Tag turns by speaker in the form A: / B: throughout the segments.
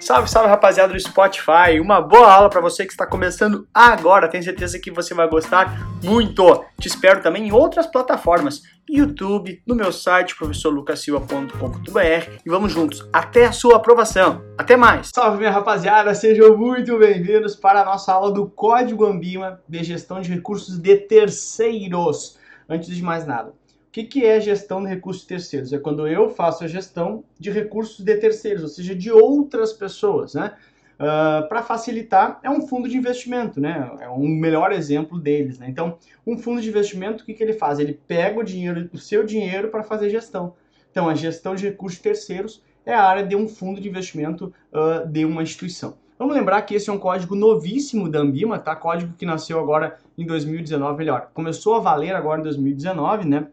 A: Salve, salve rapaziada do Spotify. Uma boa aula para você que está começando agora. Tenho certeza que você vai gostar muito. Te espero também em outras plataformas, YouTube, no meu site professorlucasilva.com.br e vamos juntos até a sua aprovação. Até mais.
B: Salve minha rapaziada, sejam muito bem-vindos para a nossa aula do Código Ambima de Gestão de Recursos de Terceiros. Antes de mais nada, que, que é gestão de recursos terceiros? É quando eu faço a gestão de recursos de terceiros, ou seja, de outras pessoas, né? Uh, para facilitar, é um fundo de investimento, né? É um melhor exemplo deles, né? Então, um fundo de investimento, o que, que ele faz? Ele pega o dinheiro, o seu dinheiro para fazer gestão. Então, a gestão de recursos terceiros é a área de um fundo de investimento uh, de uma instituição. Vamos lembrar que esse é um código novíssimo da Ambima, tá? Código que nasceu agora em 2019, melhor, começou a valer agora em 2019, né?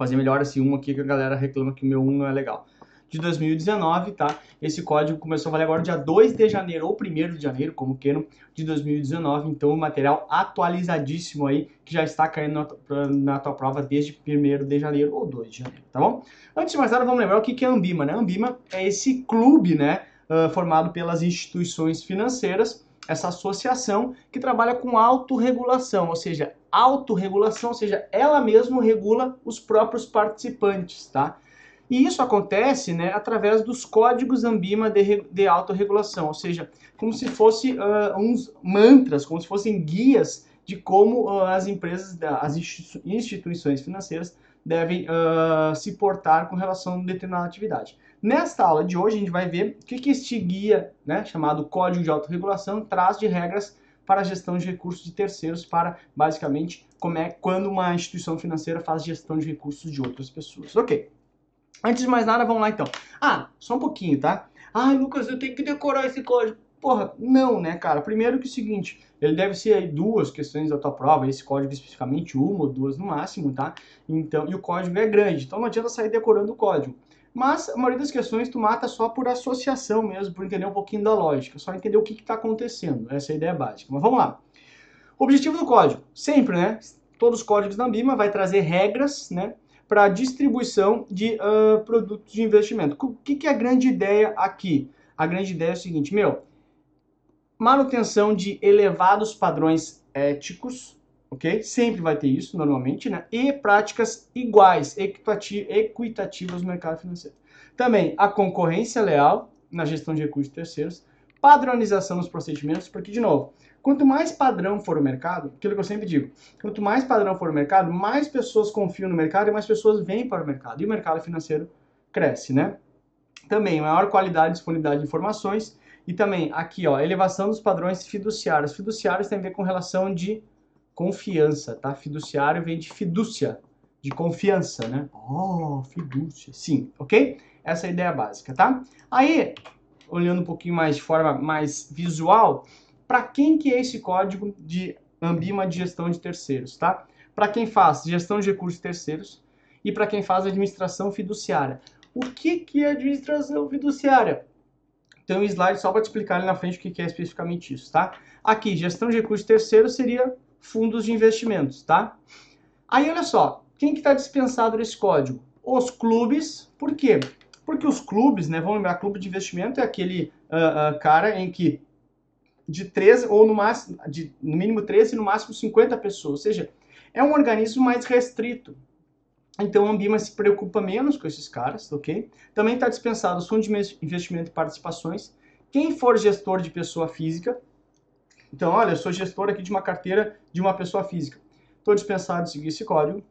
B: Fazer melhor assim um aqui que a galera reclama que o meu 1 não é legal. De 2019, tá? Esse código começou a valer agora dia 2 de janeiro ou 1 de janeiro, como queiram, de 2019. Então, o material atualizadíssimo aí, que já está caindo na, tua prova desde 1 de janeiro ou 2 de janeiro, tá bom? Antes de mais nada, vamos lembrar o que é a Ambima, né? A Ambima é esse clube, né? Uh, formado pelas instituições financeiras, essa associação que trabalha com autorregulação, ou seja, autorregulação, ou seja, ela mesma regula os próprios participantes, tá? E isso acontece né, através dos códigos Ambima de, de autorregulação, ou seja, como se fossem uh, uns mantras, como se fossem guias de como uh, as empresas, as instituições financeiras devem uh, se portar com relação a determinada atividade. Nesta aula de hoje, a gente vai ver o que, que este guia, né, chamado Código de Autorregulação, traz de regras para a gestão de recursos de terceiros, para basicamente como é quando uma instituição financeira faz gestão de recursos de outras pessoas. Ok. Antes de mais nada, vamos lá então. Ah, só um pouquinho, tá? Ah, Lucas, eu tenho que decorar esse código. Porra, não, né, cara? Primeiro que é o seguinte, ele deve ser aí duas questões da tua prova, esse código especificamente, uma ou duas no máximo, tá? Então, e o código é grande, então não adianta sair decorando o código. Mas a maioria das questões tu mata só por associação mesmo, por entender um pouquinho da lógica, só entender o que está acontecendo. Essa é a ideia básica. Mas vamos lá. Objetivo do código, sempre, né? Todos os códigos da Ambima vai trazer regras, né? Para distribuição de uh, produtos de investimento. O que, que é a grande ideia aqui? A grande ideia é o seguinte, meu, manutenção de elevados padrões éticos, ok? Sempre vai ter isso, normalmente, né? E práticas iguais, equitativas no mercado financeiro. Também a concorrência leal na gestão de recursos terceiros, padronização nos procedimentos, porque, de novo, quanto mais padrão for o mercado, aquilo que eu sempre digo, quanto mais padrão for o mercado, mais pessoas confiam no mercado e mais pessoas vêm para o mercado. E o mercado financeiro cresce, né? Também maior qualidade e disponibilidade de informações e também aqui, ó, elevação dos padrões fiduciários. Fiduciários tem a ver com relação de confiança, tá? Fiduciário vem de fidúcia, de confiança, né? Oh, fidúcia. Sim, ok? Essa é a ideia básica, tá? Aí, olhando um pouquinho mais de forma mais visual, para quem que é esse código de Ambima de gestão de terceiros, tá? Para quem faz gestão de recursos terceiros e para quem faz administração fiduciária. O que, que é administração fiduciária? Tem um slide só para te explicar ali na frente o que é especificamente isso, tá? Aqui, gestão de recursos terceiros seria fundos de investimentos, tá? Aí, olha só, quem que está dispensado nesse código? Os clubes, por quê? Porque os clubes, né, vamos lembrar, clube de investimento é aquele uh, uh, cara em que de 13 ou no máximo, de, no mínimo 13 e no máximo 50 pessoas, ou seja, é um organismo mais restrito, então a Ambima se preocupa menos com esses caras, ok? Também está dispensado os fundos de investimento e participações. Quem for gestor de pessoa física, então olha, eu sou gestor aqui de uma carteira de uma pessoa física. Estou dispensado de seguir esse código.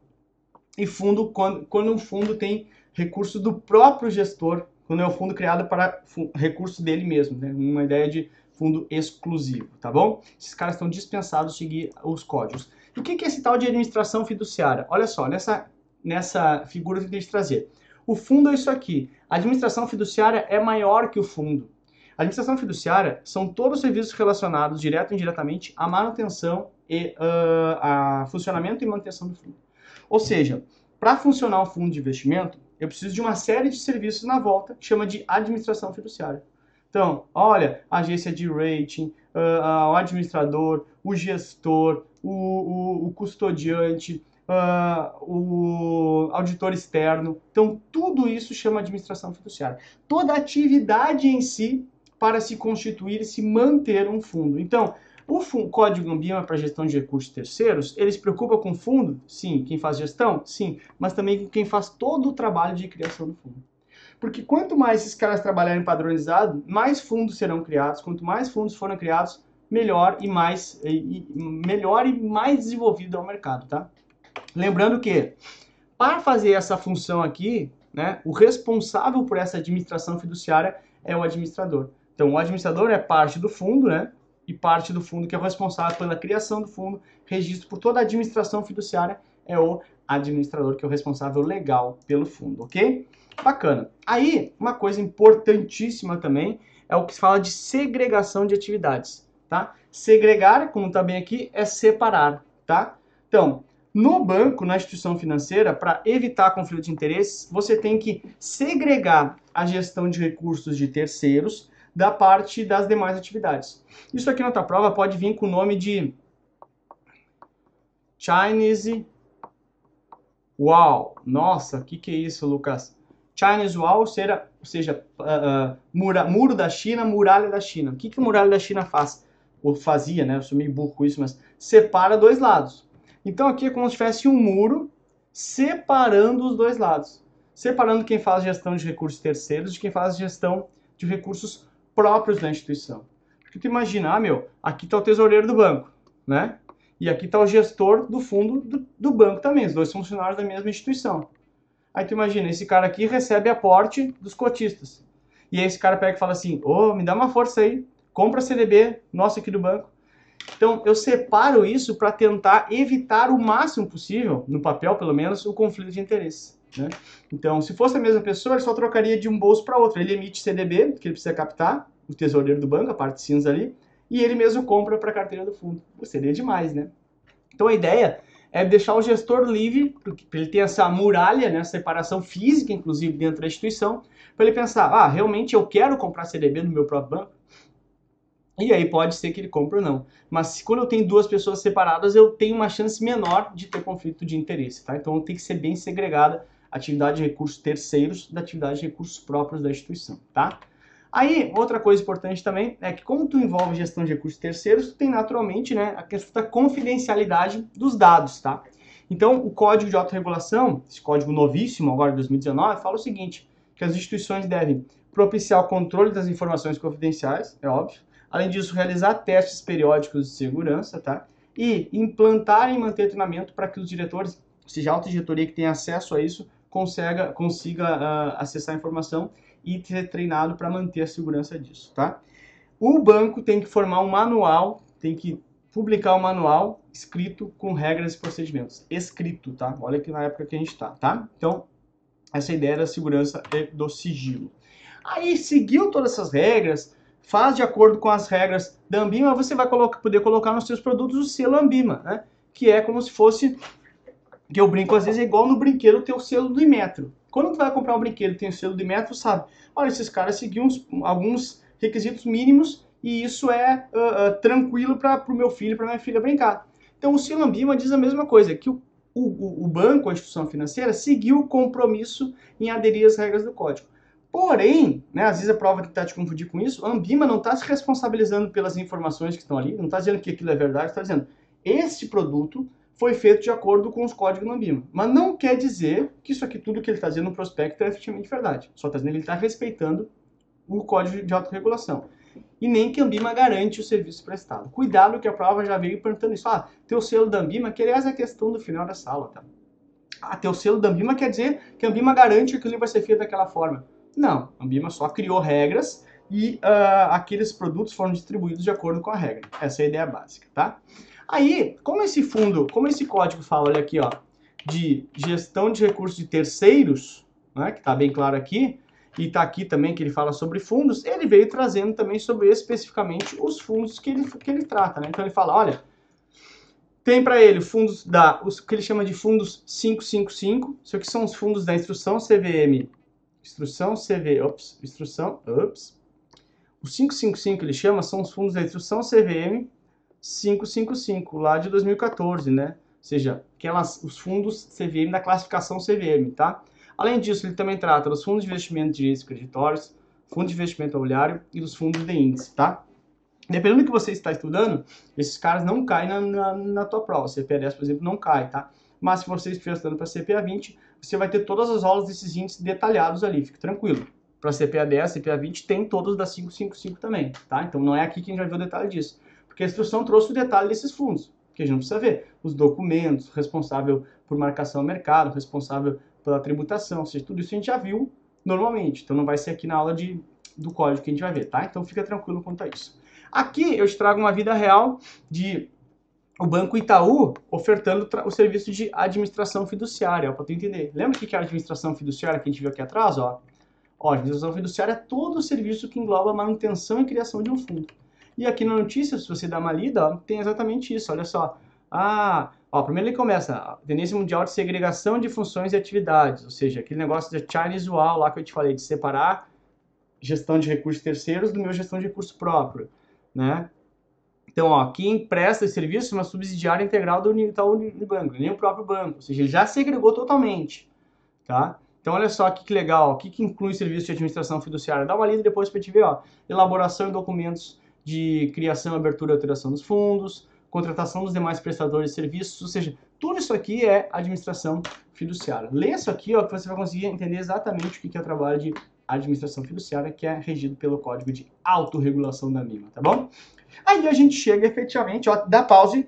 B: E fundo, quando, quando um fundo tem recurso do próprio gestor, quando é um fundo criado para recurso dele mesmo, né? uma ideia de fundo exclusivo, tá bom? Esses caras estão dispensados de seguir os códigos. E o que é esse tal de administração fiduciária? Olha só, nessa nessa figura que eu que trazer. O fundo é isso aqui. A administração fiduciária é maior que o fundo. A administração fiduciária são todos os serviços relacionados, direto ou indiretamente, à manutenção e uh, a funcionamento e manutenção do fundo. Ou seja, para funcionar um fundo de investimento, eu preciso de uma série de serviços na volta, que chama de administração fiduciária. Então, olha, agência de rating, uh, o administrador, o gestor, o, o, o custodiante, uh, o auditor externo. Então, tudo isso chama administração fiduciária. Toda atividade em si para se constituir e se manter um fundo. Então, o fundo, código Ambima para gestão de recursos terceiros, ele se preocupa com o fundo? Sim. Quem faz gestão? Sim. Mas também com quem faz todo o trabalho de criação do fundo. Porque quanto mais esses caras trabalharem padronizado, mais fundos serão criados. Quanto mais fundos forem criados, melhor e mais e, melhor e mais desenvolvido é o mercado, tá? Lembrando que para fazer essa função aqui, né, o responsável por essa administração fiduciária é o administrador. Então, o administrador é parte do fundo, né? E parte do fundo que é responsável pela criação do fundo, registro por toda a administração fiduciária é o administrador que é o responsável legal pelo fundo, ok? Bacana. Aí, uma coisa importantíssima também é o que se fala de segregação de atividades, tá? Segregar, como está bem aqui, é separar, tá? Então, no banco, na instituição financeira, para evitar conflito de interesses, você tem que segregar a gestão de recursos de terceiros da parte das demais atividades. Isso aqui na tua prova pode vir com o nome de Chinese Wall. Nossa, o que, que é isso, Lucas? Chinese Wall, seja, ou seja, uh, uh, mura, muro da China, muralha da China. O que, que muralha da China faz? Ou fazia, né? Eu sou meio burro com isso, mas separa dois lados. Então aqui é como se tivesse um muro separando os dois lados. Separando quem faz gestão de recursos terceiros de quem faz gestão de recursos próprios da instituição. Porque tu imagina, ah, meu, aqui está o tesoureiro do banco, né? E aqui está o gestor do fundo do, do banco também, os dois funcionários da mesma instituição. Aí tu imagina, esse cara aqui recebe aporte dos cotistas. E aí esse cara pega e fala assim, ô, oh, me dá uma força aí, compra CDB nossa aqui do banco. Então eu separo isso para tentar evitar o máximo possível, no papel pelo menos, o conflito de interesse. Né? Então, se fosse a mesma pessoa, ele só trocaria de um bolso para outro. Ele emite CDB, que ele precisa captar, o tesoureiro do banco, a parte cinza ali, e ele mesmo compra para a carteira do fundo. Seria demais, né? Então a ideia é deixar o gestor livre, para ele ter essa muralha, né, separação física, inclusive, dentro da instituição, para ele pensar, ah, realmente eu quero comprar CDB no meu próprio banco? E aí pode ser que ele compre ou não. Mas quando eu tenho duas pessoas separadas, eu tenho uma chance menor de ter conflito de interesse, tá? Então tem que ser bem segregada a atividade de recursos terceiros da atividade de recursos próprios da instituição, tá? Aí, outra coisa importante também é que como tu envolve gestão de recursos terceiros, tu tem naturalmente né, a questão da confidencialidade dos dados, tá? Então, o Código de Autorregulação, esse código novíssimo agora de 2019, fala o seguinte, que as instituições devem propiciar o controle das informações confidenciais, é óbvio, além disso, realizar testes periódicos de segurança, tá? E implantar e manter treinamento para que os diretores, seja, a autodiretoria que tem acesso a isso, consiga, consiga uh, acessar a informação e ser treinado para manter a segurança disso, tá? O banco tem que formar um manual, tem que publicar um manual escrito com regras e procedimentos. Escrito, tá? Olha aqui na época que a gente está, tá? Então, essa ideia da segurança e do sigilo. Aí, seguiu todas essas regras, faz de acordo com as regras da Ambima, você vai colocar, poder colocar nos seus produtos o selo Ambima, né? Que é como se fosse, que eu brinco às vezes, é igual no brinquedo ter o selo do Imetro. Quando tu vai comprar um brinquedo tem o selo de metro, sabe? Olha, esses caras seguiam uns, alguns requisitos mínimos e isso é uh, uh, tranquilo para o meu filho, para minha filha brincar. Então o selo Ambima diz a mesma coisa, que o, o, o banco, a instituição financeira, seguiu o compromisso em aderir às regras do código. Porém, né, às vezes a prova tentar te confundir com isso, a Ambima não está se responsabilizando pelas informações que estão ali, não está dizendo que aquilo é verdade, está dizendo este produto foi feito de acordo com os códigos do Ambima. Mas não quer dizer que isso aqui, tudo que ele está dizendo no prospecto é efetivamente verdade. Só está dizendo que ele está respeitando o código de autorregulação. E nem que a Ambima garante o serviço prestado. Cuidado que a prova já veio perguntando isso. Ah, teu selo da Ambima, que aliás é a questão do final da sala, tá? Ah, teu selo da Ambima quer dizer que a Ambima garante que aquilo vai ser feito daquela forma. Não, a Ambima só criou regras e uh, aqueles produtos foram distribuídos de acordo com a regra. Essa é a ideia básica, tá? Aí, como esse fundo, como esse código fala, olha aqui, ó, de gestão de recursos de terceiros, né, que está bem claro aqui, e está aqui também que ele fala sobre fundos, ele veio trazendo também sobre especificamente os fundos que ele, que ele trata. Né? Então ele fala, olha, tem para ele fundos da, os que ele chama de fundos 555, isso aqui são os fundos da instrução CVM, instrução CV, ops, instrução, ops, os 555 que ele chama são os fundos da instrução CVM 555, lá de 2014, né? Ou seja, aquelas, os fundos CVM da classificação CVM, tá? Além disso, ele também trata dos fundos de investimento de direitos creditórios, fundo de investimento imobiliário e dos fundos de índice, tá? Dependendo do que você está estudando, esses caras não caem na, na, na tua prova. 10, por exemplo, não cai, tá? Mas se você estiver estudando para CPA 20, você vai ter todas as aulas desses índices detalhados ali, fique tranquilo. Para CPA 10, CPA 20 tem todos da 555 também, tá? Então não é aqui que a gente vai ver o detalhe disso. Porque a instrução trouxe o detalhe desses fundos, que a gente não precisa ver. Os documentos, responsável por marcação ao mercado, responsável pela tributação, ou seja, tudo isso a gente já viu normalmente. Então não vai ser aqui na aula de, do código que a gente vai ver, tá? Então fica tranquilo quanto a isso. Aqui eu te trago uma vida real de o Banco Itaú ofertando o serviço de administração fiduciária, para tu entender. Lembra o que é a administração fiduciária que a gente viu aqui atrás? Ó? Ó, a administração fiduciária é todo o serviço que engloba a manutenção e criação de um fundo. E aqui na notícia, se você dá uma lida, ó, tem exatamente isso. Olha só. Ah, ó, primeiro ele começa, a tendência mundial de segregação de funções e atividades, ou seja, aquele negócio de Chinese Wall lá que eu te falei, de separar gestão de recursos terceiros do meu gestão de recurso próprio né? Então, ó, quem presta esse serviço é uma subsidiária integral do Itaú Unibanco, nem o próprio banco, ou seja, ele já segregou totalmente, tá? Então, olha só que, legal, o que, que inclui serviço de administração fiduciária? Dá uma lida depois para te ver, ó, elaboração de documentos de criação, abertura e alteração dos fundos, contratação dos demais prestadores de serviços, ou seja, tudo isso aqui é administração fiduciária. Lê isso aqui, ó, que você vai conseguir entender exatamente o que é o trabalho de administração fiduciária, que é regido pelo Código de Autorregulação da MIMA, tá bom? Aí a gente chega efetivamente, ó, dá pause.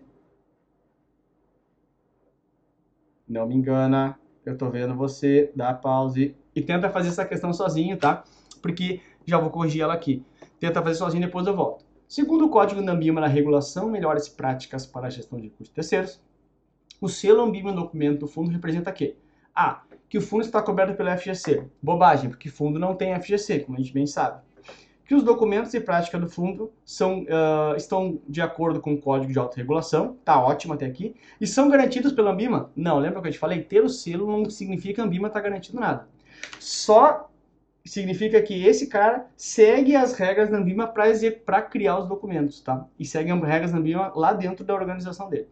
B: Não me engana, eu tô vendo você, dá pause. E tenta fazer essa questão sozinho, tá? Porque já vou corrigir ela aqui. Tenta fazer sozinho, depois eu volto. Segundo o Código da MIMA na regulação, melhores práticas para a gestão de custos terceiros, o selo Ambima no documento do fundo representa o quê? A que o fundo está coberto pelo FGC. Bobagem, porque fundo não tem FGC, como a gente bem sabe. Que os documentos e prática do fundo são, uh, estão de acordo com o Código de Autorregulação, tá ótimo até aqui, e são garantidos pela Ambima? Não, lembra que eu te falei? Ter o selo não significa que a Ambima está garantindo nada. Só significa que esse cara segue as regras da Ambima para criar os documentos, tá? E segue as regras da Ambima lá dentro da organização dele.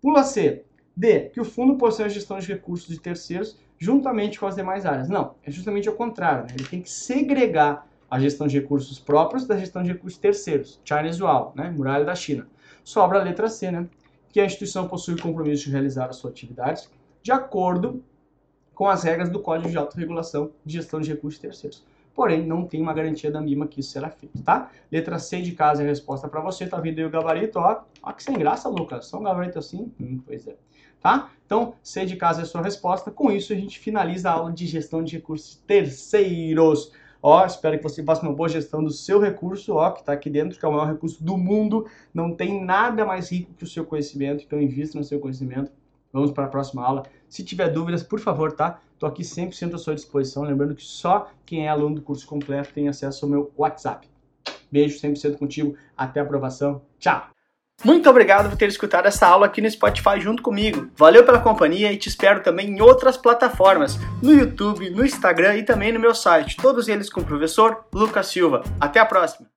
B: Pula C. D. Que o fundo possui a gestão de recursos de terceiros juntamente com as demais áreas. Não, é justamente o contrário. Né? Ele tem que segregar a gestão de recursos próprios da gestão de recursos terceiros. Chinese Wall, né? muralha da China. Sobra a letra C, né? que a instituição possui o compromisso de realizar as suas atividades de acordo com as regras do Código de Autorregulação de Gestão de Recursos Terceiros. Porém, não tem uma garantia da MIMA que isso será feito, tá? Letra C de casa é a resposta para você. Tá vendo aí o gabarito, ó. Ó que sem graça, Lucas. Só um gabarito assim? Hum, pois é tá? Então, C de casa é a sua resposta. Com isso, a gente finaliza a aula de gestão de recursos terceiros. Ó, espero que você faça uma boa gestão do seu recurso, ó, que está aqui dentro, que é o maior recurso do mundo. Não tem nada mais rico que o seu conhecimento, então invista no seu conhecimento. Vamos para a próxima aula. Se tiver dúvidas, por favor, tá? Estou aqui 100% à sua disposição. Lembrando que só quem é aluno do curso completo tem acesso ao meu WhatsApp. Beijo 100% contigo. Até a aprovação. Tchau!
A: Muito obrigado por ter escutado essa aula aqui no Spotify junto comigo. Valeu pela companhia e te espero também em outras plataformas, no YouTube, no Instagram e também no meu site, todos eles com o professor Lucas Silva. Até a próxima!